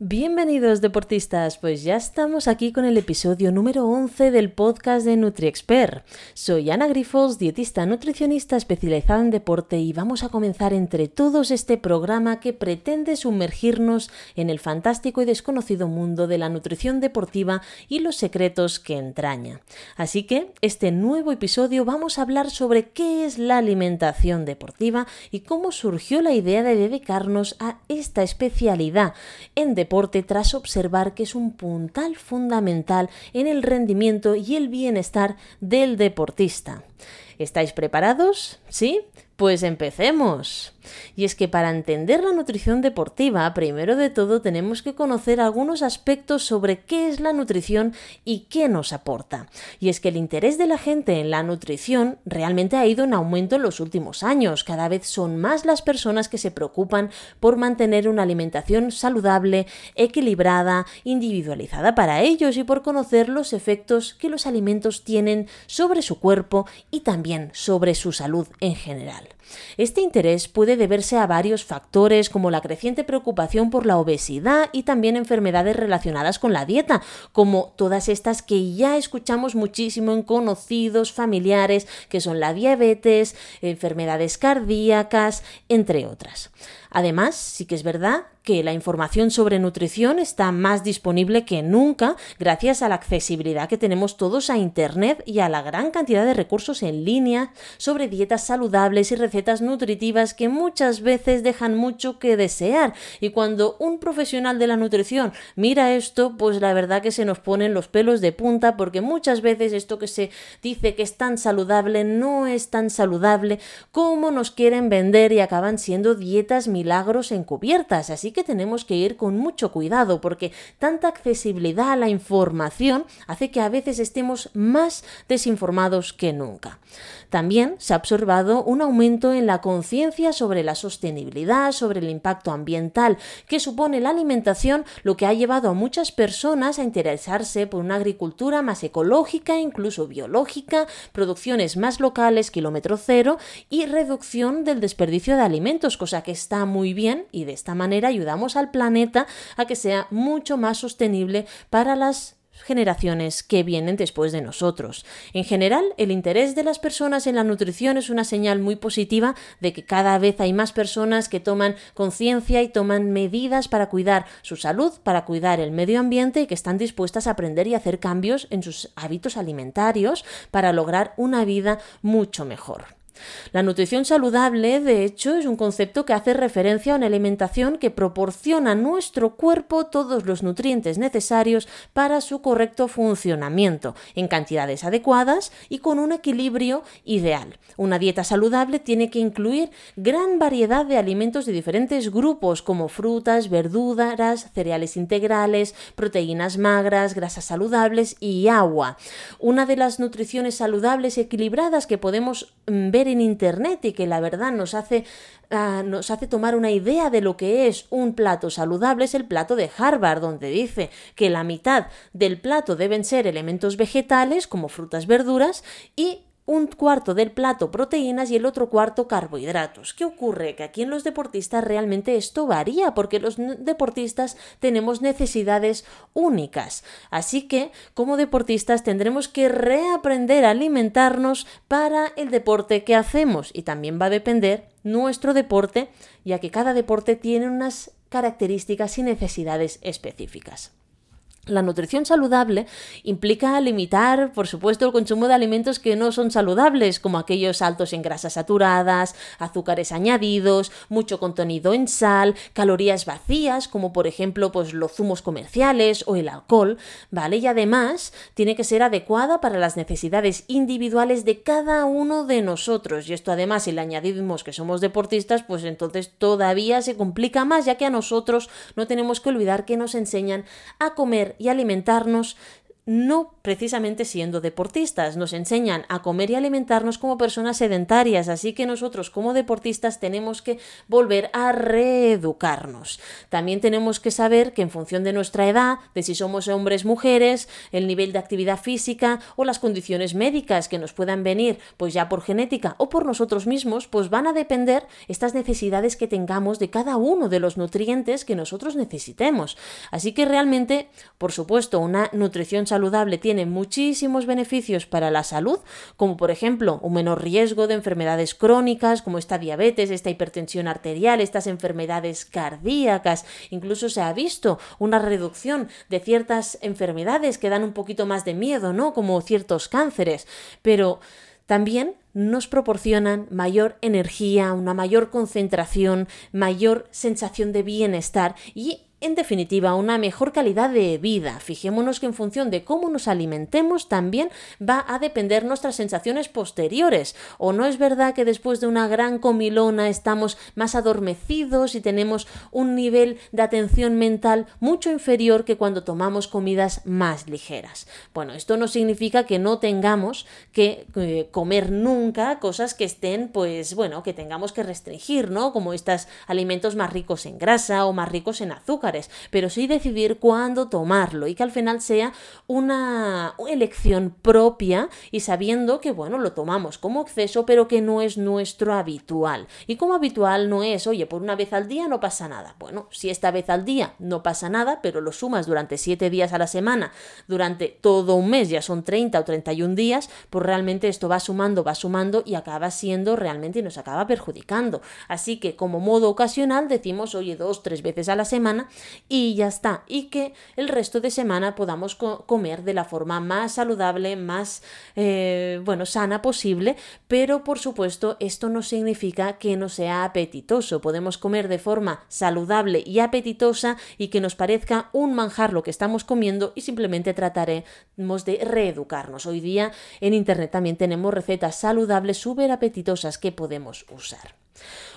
Bienvenidos deportistas, pues ya estamos aquí con el episodio número 11 del podcast de NutriExpert. Soy Ana Grifols, dietista nutricionista especializada en deporte y vamos a comenzar entre todos este programa que pretende sumergirnos en el fantástico y desconocido mundo de la nutrición deportiva y los secretos que entraña. Así que este nuevo episodio vamos a hablar sobre qué es la alimentación deportiva y cómo surgió la idea de dedicarnos a esta especialidad en tras observar que es un puntal fundamental en el rendimiento y el bienestar del deportista. ¿Estáis preparados? ¿Sí? Pues empecemos. Y es que para entender la nutrición deportiva, primero de todo tenemos que conocer algunos aspectos sobre qué es la nutrición y qué nos aporta. Y es que el interés de la gente en la nutrición realmente ha ido en aumento en los últimos años. Cada vez son más las personas que se preocupan por mantener una alimentación saludable, equilibrada, individualizada para ellos y por conocer los efectos que los alimentos tienen sobre su cuerpo y también sobre su salud en general. final. Este interés puede deberse a varios factores como la creciente preocupación por la obesidad y también enfermedades relacionadas con la dieta, como todas estas que ya escuchamos muchísimo en conocidos familiares, que son la diabetes, enfermedades cardíacas, entre otras. Además, sí que es verdad que la información sobre nutrición está más disponible que nunca gracias a la accesibilidad que tenemos todos a Internet y a la gran cantidad de recursos en línea sobre dietas saludables y recetas nutritivas que muchas veces dejan mucho que desear. Y cuando un profesional de la nutrición mira esto, pues la verdad que se nos ponen los pelos de punta porque muchas veces esto que se dice que es tan saludable no es tan saludable como nos quieren vender y acaban siendo dietas milagros encubiertas. Así que tenemos que ir con mucho cuidado porque tanta accesibilidad a la información hace que a veces estemos más desinformados que nunca. También se ha observado un aumento en la conciencia sobre la sostenibilidad, sobre el impacto ambiental que supone la alimentación, lo que ha llevado a muchas personas a interesarse por una agricultura más ecológica, incluso biológica, producciones más locales, kilómetro cero y reducción del desperdicio de alimentos, cosa que está muy bien y de esta manera ayudamos al planeta a que sea mucho más sostenible para las generaciones que vienen después de nosotros. En general, el interés de las personas en la nutrición es una señal muy positiva de que cada vez hay más personas que toman conciencia y toman medidas para cuidar su salud, para cuidar el medio ambiente y que están dispuestas a aprender y hacer cambios en sus hábitos alimentarios para lograr una vida mucho mejor. La nutrición saludable, de hecho, es un concepto que hace referencia a una alimentación que proporciona a nuestro cuerpo todos los nutrientes necesarios para su correcto funcionamiento, en cantidades adecuadas y con un equilibrio ideal. Una dieta saludable tiene que incluir gran variedad de alimentos de diferentes grupos, como frutas, verduras, cereales integrales, proteínas magras, grasas saludables y agua. Una de las nutriciones saludables y equilibradas que podemos mm, en Internet y que la verdad nos hace, ah, nos hace tomar una idea de lo que es un plato saludable es el plato de Harvard, donde dice que la mitad del plato deben ser elementos vegetales como frutas, verduras y un cuarto del plato proteínas y el otro cuarto carbohidratos. ¿Qué ocurre? Que aquí en los deportistas realmente esto varía porque los deportistas tenemos necesidades únicas. Así que como deportistas tendremos que reaprender a alimentarnos para el deporte que hacemos y también va a depender nuestro deporte ya que cada deporte tiene unas características y necesidades específicas. La nutrición saludable implica limitar, por supuesto, el consumo de alimentos que no son saludables, como aquellos altos en grasas saturadas, azúcares añadidos, mucho contenido en sal, calorías vacías, como por ejemplo pues, los zumos comerciales o el alcohol, ¿vale? Y además tiene que ser adecuada para las necesidades individuales de cada uno de nosotros. Y esto además, si le añadimos que somos deportistas, pues entonces todavía se complica más, ya que a nosotros no tenemos que olvidar que nos enseñan a comer y alimentarnos no precisamente siendo deportistas, nos enseñan a comer y alimentarnos como personas sedentarias, así que nosotros como deportistas tenemos que volver a reeducarnos. También tenemos que saber que en función de nuestra edad, de si somos hombres, mujeres, el nivel de actividad física o las condiciones médicas que nos puedan venir, pues ya por genética o por nosotros mismos, pues van a depender estas necesidades que tengamos de cada uno de los nutrientes que nosotros necesitemos. Así que realmente, por supuesto, una nutrición tiene muchísimos beneficios para la salud, como por ejemplo un menor riesgo de enfermedades crónicas, como esta diabetes, esta hipertensión arterial, estas enfermedades cardíacas, incluso se ha visto una reducción de ciertas enfermedades que dan un poquito más de miedo, ¿no? Como ciertos cánceres, pero también nos proporcionan mayor energía, una mayor concentración, mayor sensación de bienestar y en definitiva, una mejor calidad de vida. Fijémonos que en función de cómo nos alimentemos también va a depender nuestras sensaciones posteriores. O no es verdad que después de una gran comilona estamos más adormecidos y tenemos un nivel de atención mental mucho inferior que cuando tomamos comidas más ligeras. Bueno, esto no significa que no tengamos que eh, comer nunca cosas que estén, pues bueno, que tengamos que restringir, ¿no? Como estos alimentos más ricos en grasa o más ricos en azúcar pero sí decidir cuándo tomarlo y que al final sea una elección propia y sabiendo que, bueno, lo tomamos como exceso, pero que no es nuestro habitual. Y como habitual no es, oye, por una vez al día no pasa nada. Bueno, si esta vez al día no pasa nada, pero lo sumas durante 7 días a la semana, durante todo un mes, ya son 30 o 31 días, pues realmente esto va sumando, va sumando y acaba siendo realmente y nos acaba perjudicando. Así que como modo ocasional decimos, oye, dos, tres veces a la semana y ya está. Y que el resto de semana podamos comer de la forma más saludable, más, eh, bueno, sana posible, pero por supuesto esto no significa que no sea apetitoso. Podemos comer de forma saludable y apetitosa y que nos parezca un manjar lo que estamos comiendo y simplemente trataremos de reeducarnos. Hoy día en Internet también tenemos recetas saludables súper apetitosas que podemos usar.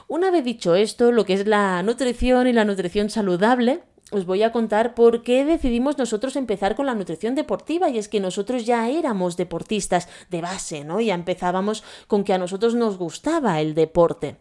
Una vez dicho esto, lo que es la nutrición y la nutrición saludable, os voy a contar por qué decidimos nosotros empezar con la nutrición deportiva y es que nosotros ya éramos deportistas de base, ¿no? Ya empezábamos con que a nosotros nos gustaba el deporte.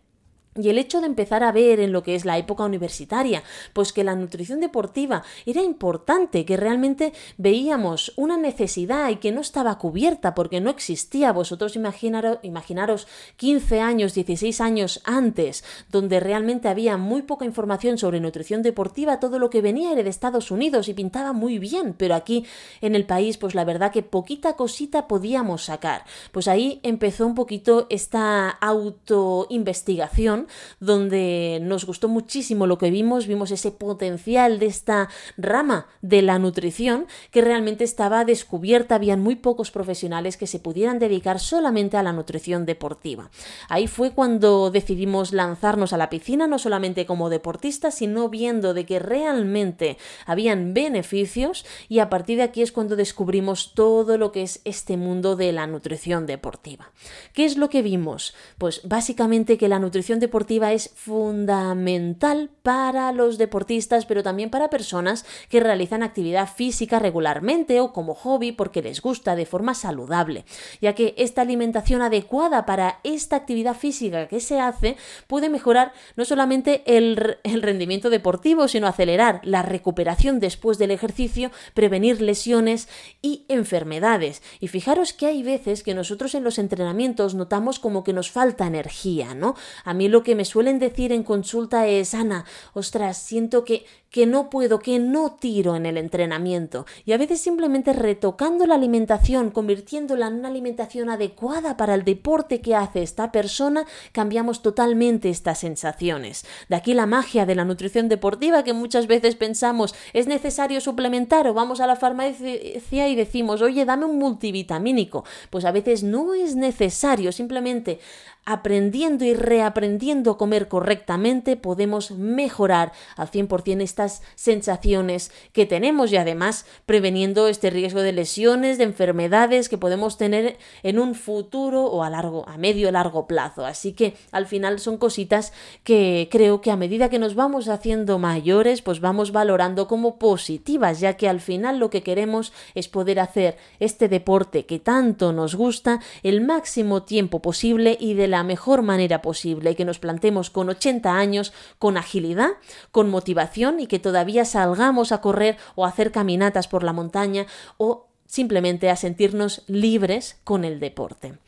Y el hecho de empezar a ver en lo que es la época universitaria, pues que la nutrición deportiva era importante, que realmente veíamos una necesidad y que no estaba cubierta porque no existía. Vosotros imaginaros, imaginaros 15 años, 16 años antes, donde realmente había muy poca información sobre nutrición deportiva, todo lo que venía era de Estados Unidos y pintaba muy bien, pero aquí en el país, pues la verdad que poquita cosita podíamos sacar. Pues ahí empezó un poquito esta autoinvestigación donde nos gustó muchísimo lo que vimos, vimos ese potencial de esta rama de la nutrición que realmente estaba descubierta, habían muy pocos profesionales que se pudieran dedicar solamente a la nutrición deportiva. Ahí fue cuando decidimos lanzarnos a la piscina, no solamente como deportistas, sino viendo de que realmente habían beneficios y a partir de aquí es cuando descubrimos todo lo que es este mundo de la nutrición deportiva. ¿Qué es lo que vimos? Pues básicamente que la nutrición deportiva es fundamental para los deportistas, pero también para personas que realizan actividad física regularmente o como hobby porque les gusta de forma saludable, ya que esta alimentación adecuada para esta actividad física que se hace puede mejorar no solamente el, el rendimiento deportivo, sino acelerar la recuperación después del ejercicio, prevenir lesiones y enfermedades. Y fijaros que hay veces que nosotros en los entrenamientos notamos como que nos falta energía, ¿no? A mí lo que me suelen decir en consulta es, Ana, ostras, siento que, que no puedo, que no tiro en el entrenamiento. Y a veces simplemente retocando la alimentación, convirtiéndola en una alimentación adecuada para el deporte que hace esta persona, cambiamos totalmente estas sensaciones. De aquí la magia de la nutrición deportiva que muchas veces pensamos es necesario suplementar o vamos a la farmacia y decimos, oye, dame un multivitamínico. Pues a veces no es necesario, simplemente aprendiendo y reaprendiendo a comer correctamente, podemos mejorar al 100% esta sensaciones que tenemos y además preveniendo este riesgo de lesiones, de enfermedades que podemos tener en un futuro o a largo, a medio largo plazo. Así que al final son cositas que creo que a medida que nos vamos haciendo mayores, pues vamos valorando como positivas, ya que al final lo que queremos es poder hacer este deporte que tanto nos gusta el máximo tiempo posible y de la mejor manera posible, que nos plantemos con 80 años con agilidad, con motivación y que todavía salgamos a correr o a hacer caminatas por la montaña o simplemente a sentirnos libres con el deporte.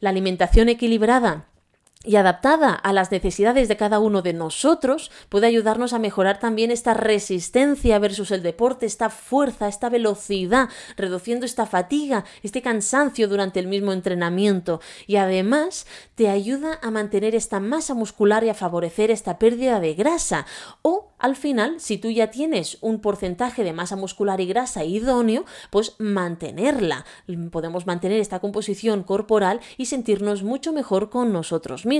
La alimentación equilibrada y adaptada a las necesidades de cada uno de nosotros, puede ayudarnos a mejorar también esta resistencia versus el deporte, esta fuerza, esta velocidad, reduciendo esta fatiga, este cansancio durante el mismo entrenamiento y además te ayuda a mantener esta masa muscular y a favorecer esta pérdida de grasa o al final, si tú ya tienes un porcentaje de masa muscular y grasa idóneo, pues mantenerla. Podemos mantener esta composición corporal y sentirnos mucho mejor con nosotros mismos.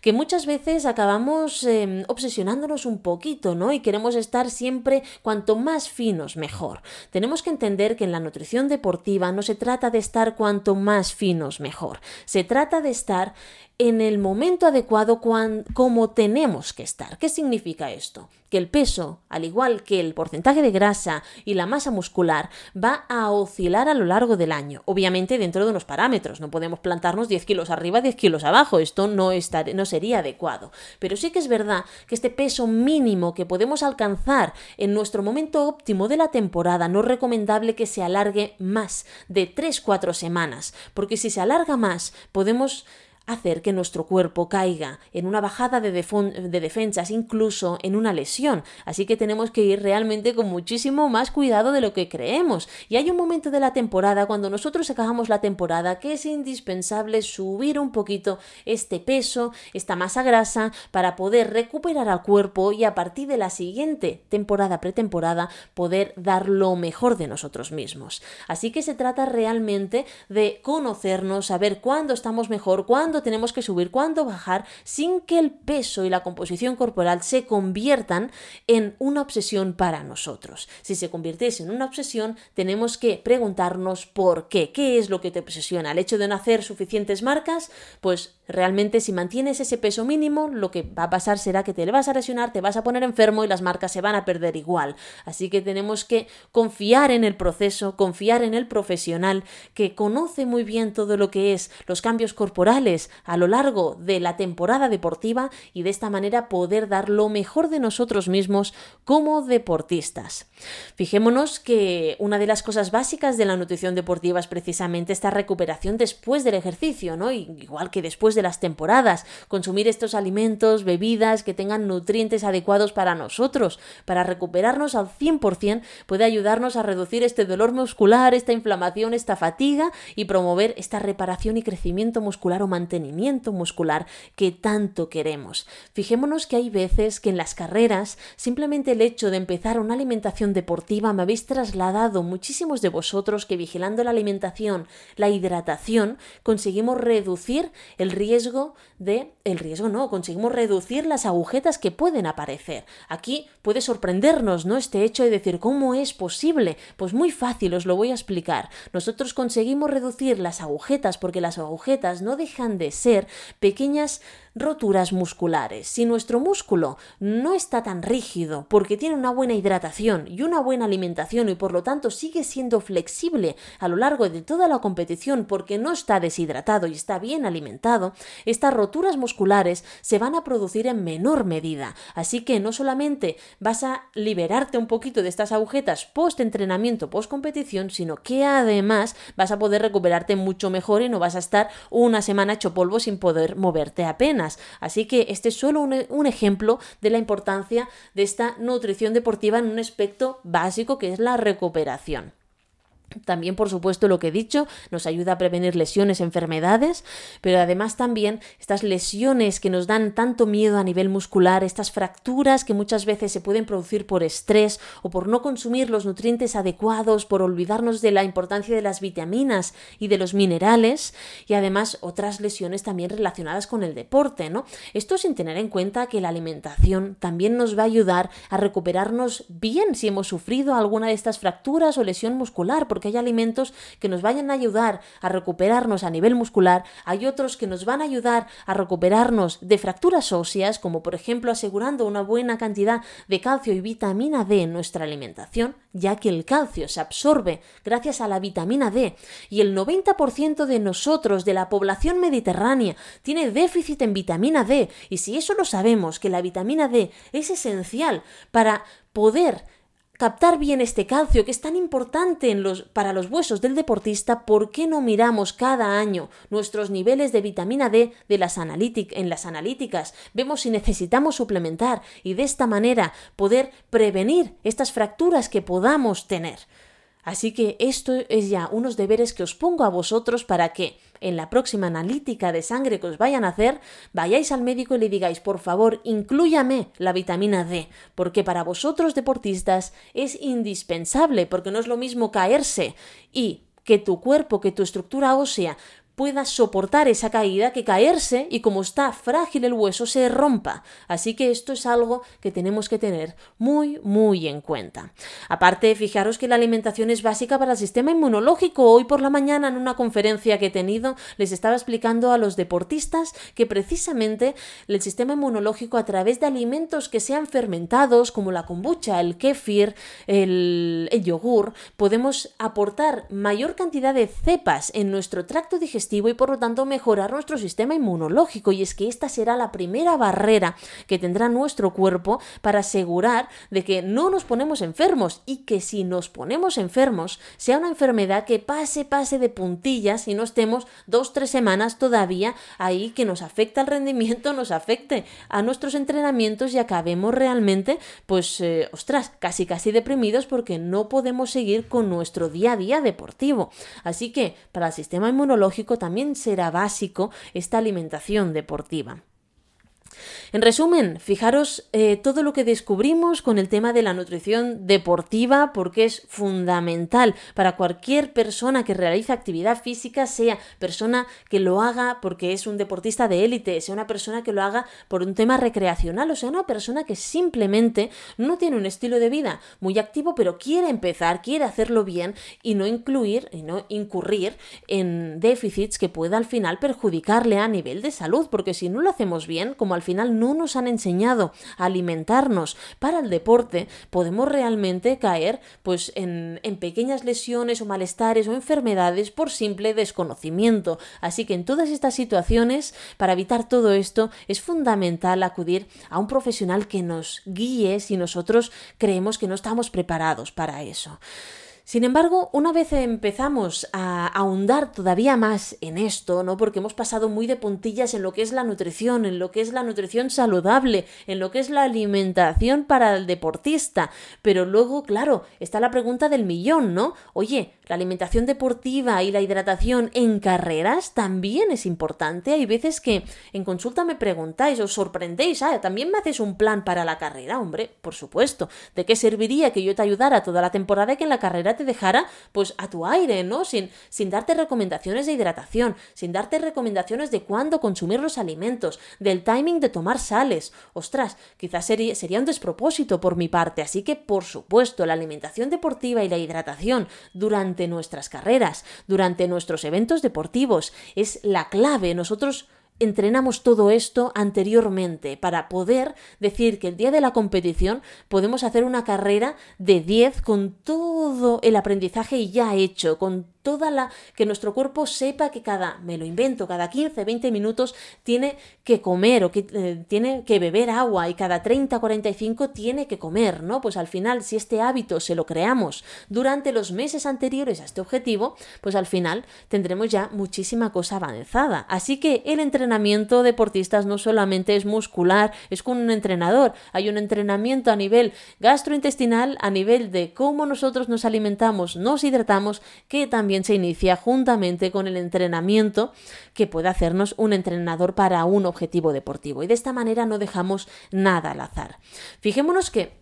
Que muchas veces acabamos em, obsesionándonos un poquito, ¿no? Y queremos estar siempre cuanto más finos, mejor. Tenemos que entender que en la nutrición deportiva no se trata de estar cuanto más finos, mejor. Se trata de estar en el momento adecuado como tenemos que estar. ¿Qué significa esto? Que el peso, al igual que el porcentaje de grasa y la masa muscular, va a oscilar a lo largo del año, obviamente dentro de unos parámetros. No podemos plantarnos 10 kilos arriba, 10 kilos abajo, esto no, no sería adecuado. Pero sí que es verdad que este peso mínimo que podemos alcanzar en nuestro momento óptimo de la temporada no es recomendable que se alargue más de 3-4 semanas, porque si se alarga más podemos hacer que nuestro cuerpo caiga en una bajada de, de, defensas, incluso en una lesión. Así que tenemos que ir realmente con muchísimo más cuidado de lo que creemos. Y hay un momento de la temporada, cuando nosotros acabamos la temporada, que es indispensable subir un poquito este peso, esta masa grasa, para poder recuperar al cuerpo y a partir de la siguiente temporada, pretemporada, poder dar lo mejor de nosotros mismos. Así que se trata realmente de conocernos, saber cuándo estamos mejor, cuándo tenemos que subir, cuándo bajar, sin que el peso y la composición corporal se conviertan en una obsesión para nosotros. Si se convirtiese en una obsesión, tenemos que preguntarnos por qué, qué es lo que te obsesiona. ¿El hecho de no hacer suficientes marcas? Pues realmente si mantienes ese peso mínimo, lo que va a pasar será que te vas a lesionar, te vas a poner enfermo y las marcas se van a perder igual. Así que tenemos que confiar en el proceso, confiar en el profesional que conoce muy bien todo lo que es los cambios corporales, a lo largo de la temporada deportiva y de esta manera poder dar lo mejor de nosotros mismos como deportistas. Fijémonos que una de las cosas básicas de la nutrición deportiva es precisamente esta recuperación después del ejercicio, ¿no? Igual que después de las temporadas, consumir estos alimentos, bebidas que tengan nutrientes adecuados para nosotros, para recuperarnos al 100% puede ayudarnos a reducir este dolor muscular, esta inflamación, esta fatiga y promover esta reparación y crecimiento muscular o mantenimiento muscular que tanto queremos. Fijémonos que hay veces que en las carreras simplemente el hecho de empezar una alimentación deportiva me habéis trasladado muchísimos de vosotros que vigilando la alimentación, la hidratación, conseguimos reducir el riesgo de el riesgo no, conseguimos reducir las agujetas que pueden aparecer. Aquí puede sorprendernos, ¿no? Este hecho de decir, ¿cómo es posible? Pues muy fácil, os lo voy a explicar. Nosotros conseguimos reducir las agujetas porque las agujetas no dejan de ser pequeñas roturas musculares. Si nuestro músculo no está tan rígido porque tiene una buena hidratación y una buena alimentación y por lo tanto sigue siendo flexible a lo largo de toda la competición porque no está deshidratado y está bien alimentado, estas roturas musculares se van a producir en menor medida. Así que no solamente vas a liberarte un poquito de estas agujetas post entrenamiento, post competición, sino que además vas a poder recuperarte mucho mejor y no vas a estar una semana hecho polvo sin poder moverte apenas. Así que este es solo un, ejemplo de la importancia de esta nutrición deportiva en un aspecto básico que es la recuperación. También, por supuesto, lo que he dicho, nos ayuda a prevenir lesiones, enfermedades, pero además también estas lesiones que nos dan tanto miedo a nivel muscular, estas fracturas que muchas veces se pueden producir por estrés o por no consumir los nutrientes adecuados, por olvidarnos de la importancia de las vitaminas y de los minerales, y además otras lesiones también relacionadas con el deporte, ¿no? Esto sin tener en cuenta que la alimentación también nos va a ayudar a recuperarnos bien si hemos sufrido alguna de estas fracturas o lesión muscular, porque hay alimentos que nos vayan a ayudar a recuperarnos a nivel muscular, hay otros que nos van a ayudar a recuperarnos de fracturas óseas, como por ejemplo asegurando una buena cantidad de calcio y vitamina D en nuestra alimentación, ya que el calcio se absorbe gracias a la vitamina D. Y el 90% de nosotros, de la población mediterránea, tiene déficit en vitamina D. Y si eso lo sabemos, que la vitamina D es esencial para poder captar bien este calcio que es tan importante para los huesos del deportista, ¿por qué no miramos cada año nuestros niveles de vitamina D de las en las analíticas? Vemos si necesitamos suplementar y de esta manera poder prevenir estas fracturas que podamos tener. Así que esto es ya unos deberes que os pongo a vosotros para que en la próxima analítica de sangre que os vayan a hacer, vayáis al médico y le digáis, por favor, incluyame la vitamina D, porque para vosotros deportistas es indispensable, porque no es lo mismo caerse y que tu cuerpo, que tu estructura ósea pueda soportar esa caída que caerse y como está frágil el hueso se rompa. Así que esto es algo que tenemos que tener muy muy en cuenta. Aparte, fijaros que la alimentación es básica para el sistema inmunológico. Hoy por la mañana en una conferencia que he tenido les estaba explicando a los deportistas que precisamente el sistema inmunológico a través de alimentos que sean fermentados como la kombucha, el kefir, el, el yogur, podemos aportar mayor cantidad de cepas en nuestro tracto digestivo y por lo tanto mejorar nuestro sistema inmunológico. Y es que esta será la primera barrera que tendrá nuestro cuerpo para asegurar de que no nos ponemos enfermos y que si nos ponemos enfermos sea una enfermedad que pase, pase de puntillas y no estemos dos, tres semanas todavía ahí que nos afecta el rendimiento, nos afecte a nuestros entrenamientos y acabemos realmente, pues, eh, ostras, casi casi deprimidos porque no podemos seguir con nuestro día a día deportivo. Así que para el sistema inmunológico también será básico esta alimentación deportiva. En resumen, fijaros eh, todo lo que descubrimos con el tema de la nutrición deportiva porque es fundamental para cualquier persona que realiza actividad física, sea persona que lo haga porque es un deportista de élite, sea una persona que lo haga por un tema recreacional o sea una persona que simplemente no tiene un estilo de vida muy activo pero quiere empezar, quiere hacerlo bien y no incluir y no incurrir en déficits que pueda al final perjudicarle a nivel de salud porque si no lo hacemos bien, como al no nos han enseñado a alimentarnos para el deporte, podemos realmente caer pues en, en pequeñas lesiones o malestares o enfermedades por simple desconocimiento. Así que en todas estas situaciones, para evitar todo esto, es fundamental acudir a un profesional que nos guíe si nosotros creemos que no estamos preparados para eso. Sin embargo, una vez empezamos a ahondar todavía más en esto, ¿no? Porque hemos pasado muy de puntillas en lo que es la nutrición, en lo que es la nutrición saludable, en lo que es la alimentación para el deportista. Pero luego, claro, está la pregunta del millón, ¿no? Oye, la alimentación deportiva y la hidratación en carreras también es importante. Hay veces que en consulta me preguntáis, os sorprendéis, ah, también me haces un plan para la carrera, hombre, por supuesto. ¿De qué serviría que yo te ayudara toda la temporada y que en la carrera te dejara pues a tu aire, ¿no? Sin, sin darte recomendaciones de hidratación, sin darte recomendaciones de cuándo consumir los alimentos, del timing de tomar sales. Ostras, quizás sería, sería un despropósito por mi parte, así que por supuesto la alimentación deportiva y la hidratación durante nuestras carreras, durante nuestros eventos deportivos, es la clave. Nosotros entrenamos todo esto anteriormente para poder decir que el día de la competición podemos hacer una carrera de 10 con todo el aprendizaje ya hecho, con toda la que nuestro cuerpo sepa que cada, me lo invento, cada 15, 20 minutos tiene que comer o que eh, tiene que beber agua y cada 30, 45 tiene que comer, ¿no? Pues al final, si este hábito se lo creamos durante los meses anteriores a este objetivo, pues al final tendremos ya muchísima cosa avanzada. Así que el entrenamiento deportistas no solamente es muscular, es con un entrenador, hay un entrenamiento a nivel gastrointestinal, a nivel de cómo nosotros nos alimentamos, nos hidratamos, que también se inicia juntamente con el entrenamiento que puede hacernos un entrenador para un objetivo deportivo. Y de esta manera no dejamos nada al azar. Fijémonos que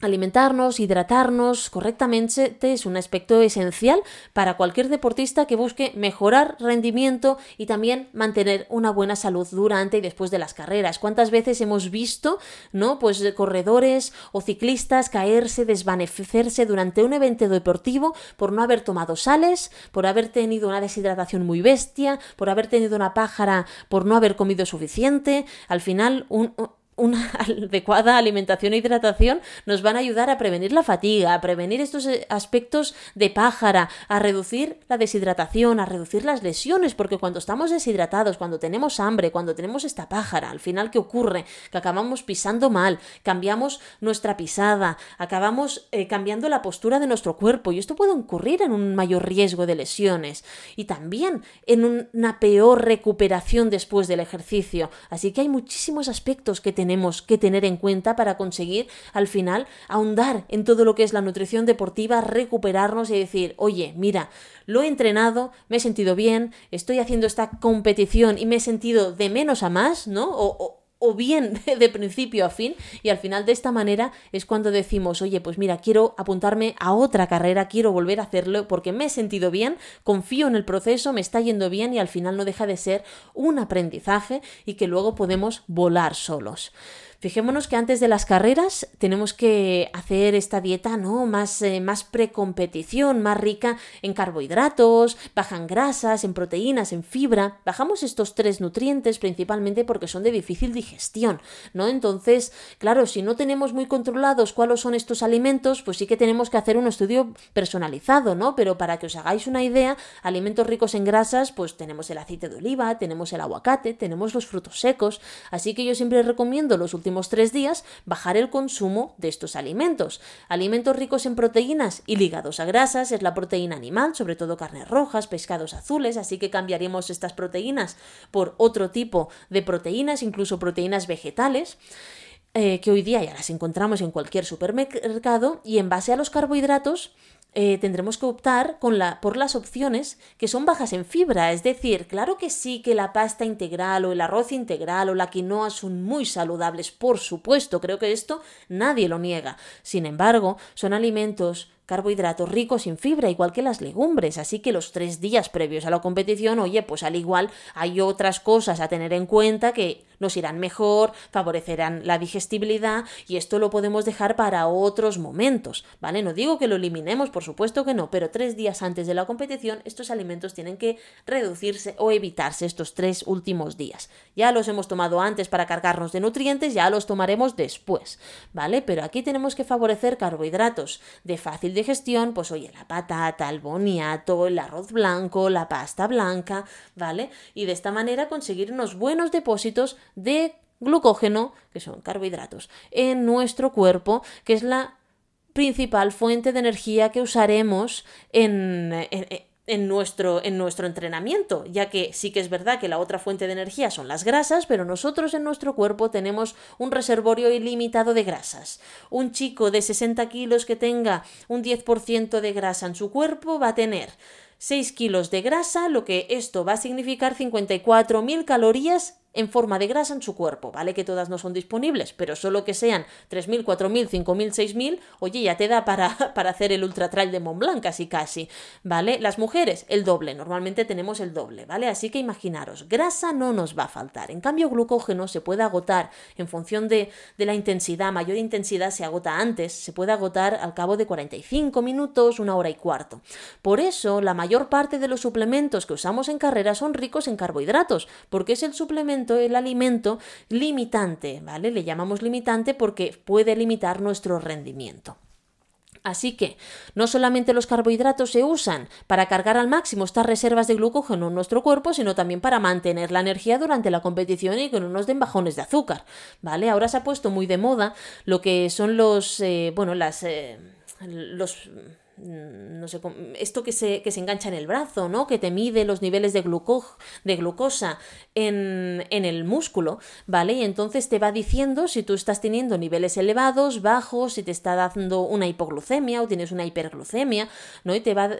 Alimentarnos, hidratarnos correctamente es un aspecto esencial para cualquier deportista que busque mejorar rendimiento y también mantener una buena salud durante y después de las carreras. ¿Cuántas veces hemos visto, no, pues corredores o ciclistas caerse, desvanecerse durante un evento deportivo por no haber tomado sales, por haber tenido una deshidratación muy bestia, por haber tenido una pájara, por no haber comido suficiente? Al final un una adecuada alimentación e hidratación nos van a ayudar a prevenir la fatiga, a prevenir estos eh, aspectos de pájara, a reducir la deshidratación, a reducir las lesiones, porque cuando estamos deshidratados, cuando tenemos hambre, cuando tenemos esta pájara, al final, ¿qué ocurre? Que acabamos pisando mal, cambiamos nuestra pisada, acabamos eh, cambiando la postura de nuestro cuerpo y esto puede ocurrir en un mayor riesgo de lesiones y también en una peor recuperación después del ejercicio. Así que hay muchísimos aspectos que tenemos tenemos que tener en cuenta para conseguir al final ahondar en todo lo que es la nutrición deportiva, recuperarnos y decir, oye, mira, lo he entrenado, me he sentido bien, estoy haciendo esta competición y me he sentido de menos a más, ¿no? O, o bien de principio a fin y al final de esta manera es cuando decimos, oye, pues mira, quiero apuntarme a otra carrera, quiero volver a hacerlo porque me he sentido bien, confío en el proceso, me está yendo bien y al final no deja de ser un aprendizaje y que luego podemos volar solos. Fijémonos que antes de las carreras tenemos que hacer esta dieta ¿no? más, eh, más precompetición, más rica en carbohidratos, bajan grasas, en proteínas, en fibra. Bajamos estos tres nutrientes principalmente porque son de difícil digestión, ¿no? Entonces, claro, si no tenemos muy controlados cuáles son estos alimentos, pues sí que tenemos que hacer un estudio personalizado, ¿no? Pero para que os hagáis una idea, alimentos ricos en grasas, pues tenemos el aceite de oliva, tenemos el aguacate, tenemos los frutos secos, así que yo siempre recomiendo los últimos tres días bajar el consumo de estos alimentos. Alimentos ricos en proteínas y ligados a grasas es la proteína animal, sobre todo carnes rojas, pescados azules, así que cambiaremos estas proteínas por otro tipo de proteínas, incluso proteínas vegetales. Eh, que hoy día ya las encontramos en cualquier supermercado y en base a los carbohidratos eh, tendremos que optar por las opciones que son bajas en fibra. Es decir, claro que sí que la pasta integral o el arroz integral o la quinoa son muy saludables, por supuesto, creo que esto nadie lo niega. Sin embargo, son alimentos carbohidratos ricos en fibra, igual que las legumbres. Así que los tres días previos a la competición, oye, pues al igual hay otras cosas a tener en cuenta que nos irán mejor, favorecerán la digestibilidad y esto lo podemos dejar para otros momentos, ¿vale? No digo que lo eliminemos, por supuesto que no, pero tres días antes de la competición estos alimentos tienen que reducirse o evitarse estos tres últimos días. Ya los hemos tomado antes para cargarnos de nutrientes, ya los tomaremos después, ¿vale? Pero aquí tenemos que favorecer carbohidratos de fácil digestión, pues oye, la patata, el boniato, el arroz blanco, la pasta blanca, ¿vale? Y de esta manera conseguir unos buenos depósitos de glucógeno, que son carbohidratos, en nuestro cuerpo, que es la principal fuente de energía que usaremos en, en, nuestro, en nuestro entrenamiento, ya que sí que es verdad que la otra fuente de energía son las grasas, pero nosotros en nuestro cuerpo tenemos un reservorio ilimitado de grasas. Un chico de 60 kilos que tenga un 10% de grasa en su cuerpo va a tener 6 kilos de grasa, lo que esto va a significar 54.000 calorías en forma de grasa en su cuerpo, ¿vale? Que todas no son disponibles, pero solo que sean 3.000, 4.000, 5.000, 6.000, oye, ya te da para, para hacer el ultra trail de Mont Blanc casi casi, ¿vale? Las mujeres, el doble, normalmente tenemos el doble, ¿vale? Así que imaginaros, grasa no nos va a faltar, en cambio glucógeno se puede agotar en función de, de la intensidad, mayor intensidad se agota antes, se puede agotar al cabo de 45 minutos, una hora y cuarto. Por eso, la mayor parte de los suplementos que usamos en carrera son ricos en carbohidratos, porque es el suplemento el alimento limitante, ¿vale? Le llamamos limitante porque puede limitar nuestro rendimiento. Así que no solamente los carbohidratos se usan para cargar al máximo estas reservas de glucógeno en nuestro cuerpo, sino también para mantener la energía durante la competición y que no nos den bajones de azúcar, ¿vale? Ahora se ha puesto muy de moda lo que son los, eh, bueno, las, eh, los no sé, esto que se, que se engancha en el brazo, ¿no? Que te mide los niveles de, de glucosa en, en, el músculo, ¿vale? Y entonces te va diciendo si tú estás teniendo niveles elevados, bajos, si te está dando una hipoglucemia o tienes una hiperglucemia, ¿no? Y te va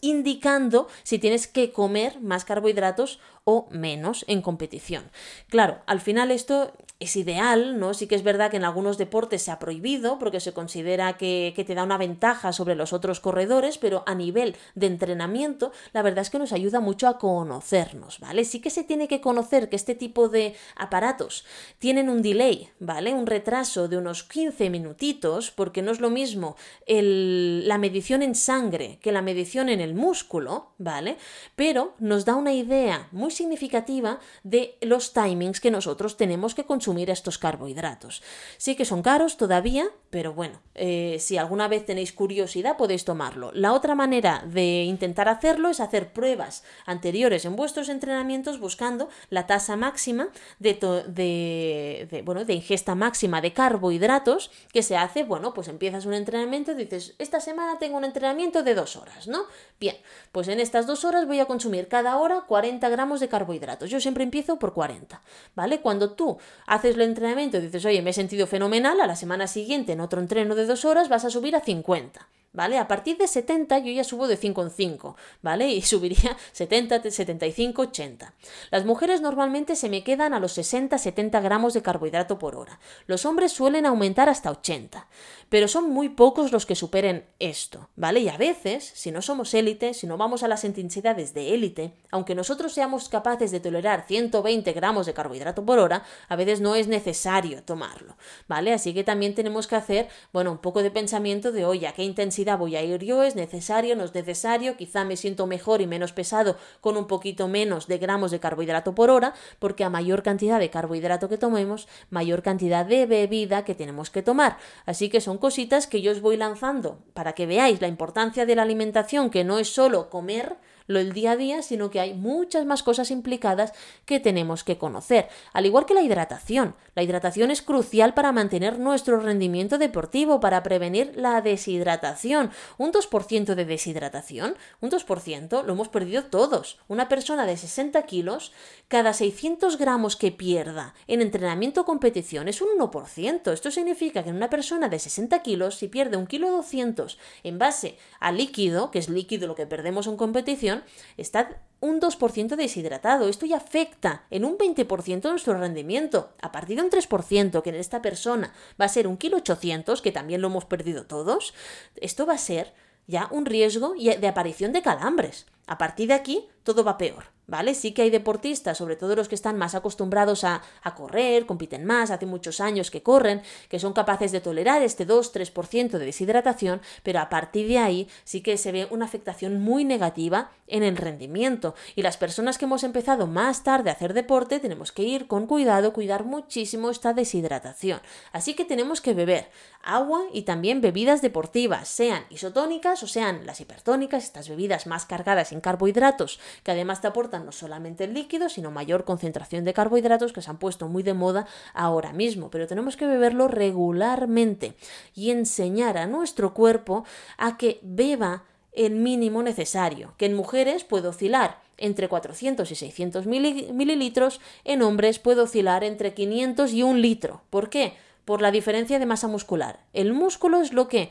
indicando si tienes que comer más carbohidratos o menos en competición. Claro, al final esto es ideal, ¿no? Sí que es verdad que en algunos deportes se ha prohibido porque se considera que, te da una ventaja sobre los otros corredores, pero a nivel de entrenamiento, la verdad es que nos ayuda mucho a conocernos, ¿vale? Sí que se tiene que conocer que este tipo de aparatos tienen un delay, ¿vale? Un retraso de unos 15 minutitos, porque no es lo mismo la medición en sangre que la medición en el músculo, ¿vale? Pero nos da una idea muy significativa de los timings que nosotros tenemos que consumir estos carbohidratos. Sí que son caros todavía, pero bueno, eh, si alguna vez tenéis curiosidad podéis tomarlo. La otra manera de intentar hacerlo es hacer pruebas anteriores en vuestros entrenamientos buscando la tasa máxima de, bueno, de ingesta máxima de carbohidratos que se hace, bueno, pues empiezas un entrenamiento dices, esta semana tengo un entrenamiento de dos horas, ¿no? Bien, pues en estas dos horas voy a consumir cada hora 40 gramos de carbohidratos. Yo siempre empiezo por 40, ¿vale? Cuando tú haces el entrenamiento y dices, oye, me he sentido fenomenal, a la semana siguiente en otro entreno de dos horas vas a subir a 50. ¿Vale? A partir de 70 yo ya subo de 5 en 5, ¿vale? Y subiría 70, 75, 80. Las mujeres normalmente se me quedan a los 60, 70 gramos de carbohidrato por hora. Los hombres suelen aumentar hasta 80, pero son muy pocos los que superen esto, ¿vale? Y a veces, si no somos élite, si no vamos a las intensidades de élite, aunque nosotros seamos capaces de tolerar 120 gramos de carbohidrato por hora, a veces no es necesario tomarlo, ¿vale? Así que también tenemos que hacer, bueno, un poco de pensamiento de, oye, ¿a qué intensidad voy a ir yo, es necesario, no es necesario, quizá me siento mejor y menos pesado con un poquito menos de gramos de carbohidrato por hora, porque a mayor cantidad de carbohidrato que tomemos, mayor cantidad de bebida que tenemos que tomar. Así que son cositas que yo os voy lanzando para que veáis la importancia de la alimentación, que no es solo comer, lo el día a día, sino que hay muchas más cosas implicadas que tenemos que conocer. Al igual que la hidratación. La hidratación es crucial para mantener nuestro rendimiento deportivo, para prevenir la deshidratación. Un 2% de deshidratación, un 2%, lo hemos perdido todos. Una persona de 60 kilos, cada 600 gramos que pierda en entrenamiento o competición es un 1%. Esto significa que en una persona de 60 kilos, si pierde un kilo 200 en base a líquido, que es líquido lo que perdemos en competición, está un 2% deshidratado. Esto ya afecta en un 20% nuestro rendimiento. A partir de un 3%, que en esta persona va a ser un kilo 800, que también lo hemos perdido todos, esto va a ser ya un riesgo de aparición de calambres. A partir de aquí, todo va peor. ¿vale? Sí que hay deportistas, sobre todo los que están más acostumbrados a, correr, compiten más, hace muchos años que corren, que son capaces de tolerar este 2-3% de deshidratación, pero a partir de ahí sí que se ve una afectación muy negativa en el rendimiento. Y las personas que hemos empezado más tarde a hacer deporte tenemos que ir con cuidado, cuidar muchísimo esta deshidratación. Así que tenemos que beber agua y también bebidas deportivas, sean isotónicas o sean las hipertónicas, estas bebidas más cargadas en carbohidratos, que además te aportan no solamente el líquido, sino mayor concentración de carbohidratos que se han puesto muy de moda ahora mismo. Pero tenemos que beberlo regularmente y enseñar a nuestro cuerpo a que beba el mínimo necesario, que en mujeres puede oscilar entre 400 y 600 mililitros, en hombres puede oscilar entre 500 y un litro. ¿Por qué? Por la diferencia de masa muscular. El músculo es lo que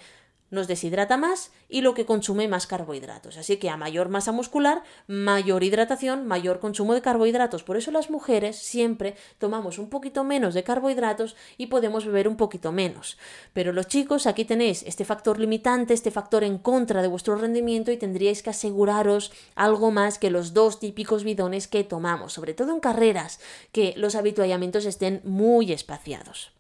nos deshidrata más y lo que consume más carbohidratos. Así que a mayor masa muscular, mayor hidratación, mayor consumo de carbohidratos. Por eso las mujeres siempre tomamos un poquito menos de carbohidratos y podemos beber un poquito menos. Pero los chicos, aquí tenéis este factor limitante, este factor en contra de vuestro rendimiento y tendríais que aseguraros algo más que los dos típicos bidones que tomamos, sobre todo en carreras, que los habituallamientos estén muy espaciados.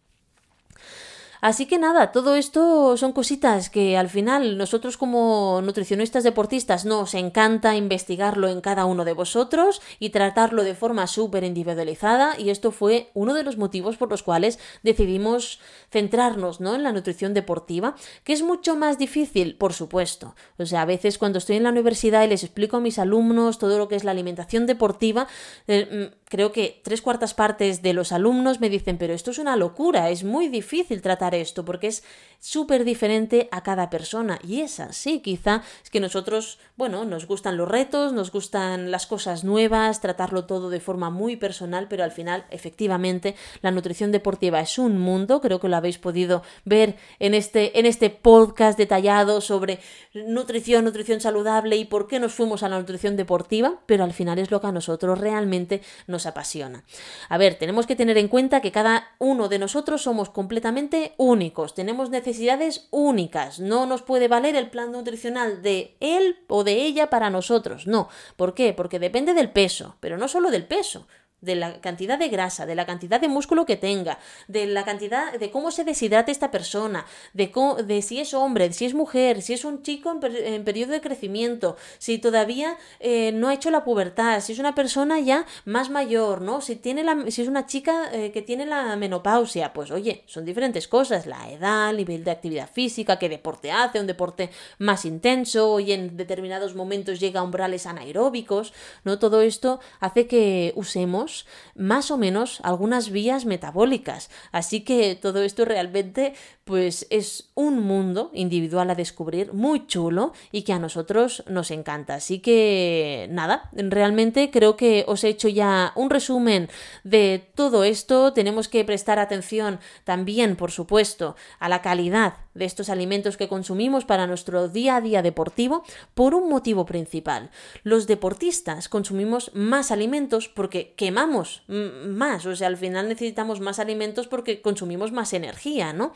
Así que nada, todo esto son cositas que al final nosotros como nutricionistas deportistas nos encanta investigarlo en cada uno de vosotros y tratarlo de forma súper individualizada y esto fue uno de los motivos por los cuales decidimos centrarnos ¿no? en la nutrición deportiva, que es mucho más difícil, por supuesto. O sea, a veces cuando estoy en la universidad y les explico a mis alumnos todo lo que es la alimentación deportiva, eh, mm, creo que tres cuartas partes de los alumnos me dicen, pero esto es una locura, es muy difícil tratar esto porque es súper diferente a cada persona. Y es así, quizá es que nosotros, bueno, nos gustan los retos, nos gustan las cosas nuevas, tratarlo todo de forma muy personal, pero al final, efectivamente, la nutrición deportiva es un mundo, creo que lo habéis podido ver en este, en este podcast detallado sobre nutrición, nutrición saludable y por qué nos fuimos a la nutrición deportiva, pero al final es lo que a nosotros realmente nos apasiona. A ver, tenemos que tener en cuenta que cada uno de nosotros somos completamente únicos, tenemos necesidades únicas, no nos puede valer el plan nutricional de él o de ella para nosotros, no. ¿Por qué? Porque depende del peso, pero no solo del peso de la cantidad de grasa, de la cantidad de músculo que tenga, de la cantidad de cómo se deshidrate esta persona, de, de si es hombre, si es mujer, si es un chico en, periodo de crecimiento, si todavía eh, no ha hecho la pubertad, si es una persona ya más mayor, ¿no? Si, tiene la, si es una chica eh, que tiene la menopausia, pues oye, son diferentes cosas, la edad, el nivel de actividad física, qué deporte hace, un deporte más intenso y en determinados momentos llega a umbrales anaeróbicos, ¿no? Todo esto hace que usemos más o menos algunas vías metabólicas. Así que todo esto realmente pues es un mundo individual a descubrir muy chulo y que a nosotros nos encanta. Así que nada, realmente creo que os he hecho ya un resumen de todo esto. Tenemos que prestar atención también, por supuesto, a la calidad de estos alimentos que consumimos para nuestro día a día deportivo por un motivo principal. Los deportistas consumimos más alimentos porque quemamos más, o sea, al final necesitamos más alimentos porque consumimos más energía, ¿no?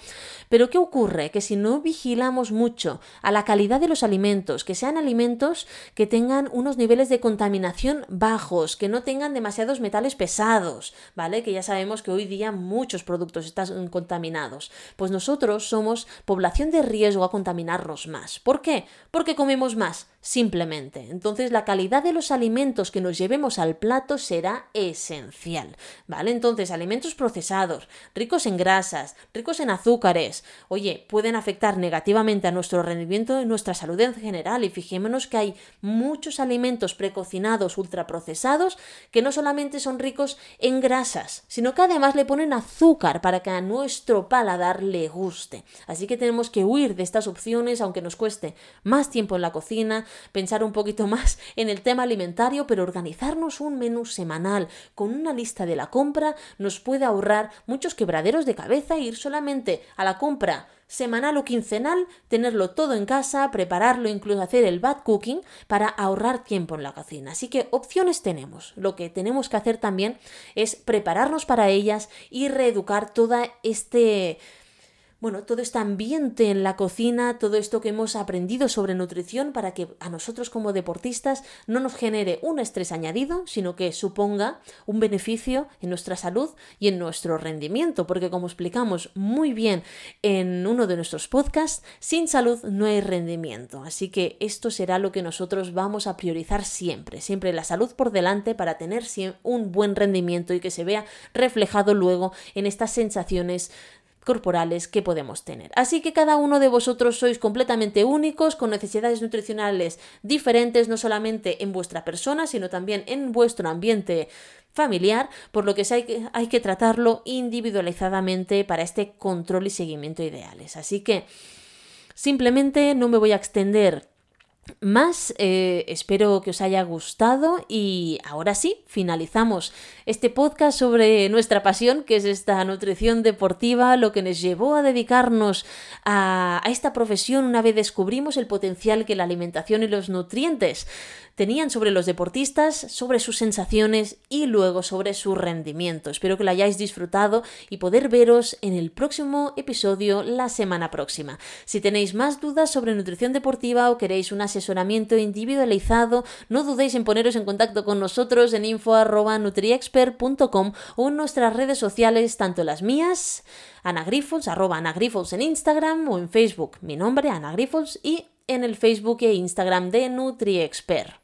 Pero ¿qué ocurre? Que si no vigilamos mucho a la calidad de los alimentos, que sean alimentos que tengan unos niveles de contaminación bajos, que no tengan demasiados metales pesados, ¿vale? Que ya sabemos que hoy día muchos productos están contaminados. Pues nosotros somos población de riesgo a contaminarnos más. ¿Por qué? Porque comemos más simplemente. Entonces la calidad de los alimentos que nos llevemos al plato será esencial, ¿vale? Entonces alimentos procesados, ricos en grasas, ricos en azúcares, oye, pueden afectar negativamente a nuestro rendimiento y nuestra salud en general y fijémonos que hay muchos alimentos precocinados, ultraprocesados, que no solamente son ricos en grasas, sino que además le ponen azúcar para que a nuestro paladar le guste. Así que tenemos que huir de estas opciones aunque nos cueste más tiempo en la cocina, pensar un poquito más en el tema alimentario, pero organizarnos un menú semanal con una lista de la compra nos puede ahorrar muchos quebraderos de cabeza e ir solamente a la compra semanal o quincenal, tenerlo todo en casa, prepararlo, incluso hacer el bad cooking para ahorrar tiempo en la cocina. Así que opciones tenemos. Lo que tenemos que hacer también es prepararnos para ellas y reeducar toda este bueno, todo este ambiente en la cocina, todo esto que hemos aprendido sobre nutrición para que a nosotros como deportistas no nos genere un estrés añadido, sino que suponga un beneficio en nuestra salud y en nuestro rendimiento, porque como explicamos muy bien en uno de nuestros podcasts, sin salud no hay rendimiento. Así que esto será lo que nosotros vamos a priorizar siempre, siempre la salud por delante para tener un buen rendimiento y que se vea reflejado luego en estas sensaciones corporales que podemos tener. Así que cada uno de vosotros sois completamente únicos, con necesidades nutricionales diferentes, no solamente en vuestra persona, sino también en vuestro ambiente familiar, por lo que hay que, hay que tratarlo individualizadamente para este control y seguimiento ideales. Así que simplemente no me voy a extender más. Eh, espero que os haya gustado y ahora sí, finalizamos este podcast sobre nuestra pasión, que es esta nutrición deportiva, lo que nos llevó a dedicarnos a, esta profesión una vez descubrimos el potencial que la alimentación y los nutrientes tenían sobre los deportistas, sobre sus sensaciones y luego sobre su rendimiento. Espero que lo hayáis disfrutado y poder veros en el próximo episodio la semana próxima. Si tenéis más dudas sobre nutrición deportiva o queréis una sesión asesoramiento individualizado, no dudéis en poneros en contacto con nosotros en info.nutriexpert.com o en nuestras redes sociales, tanto las mías, anagrifos, arroba en Instagram o en Facebook, mi nombre, Ana y en el Facebook e Instagram de NutriExpert.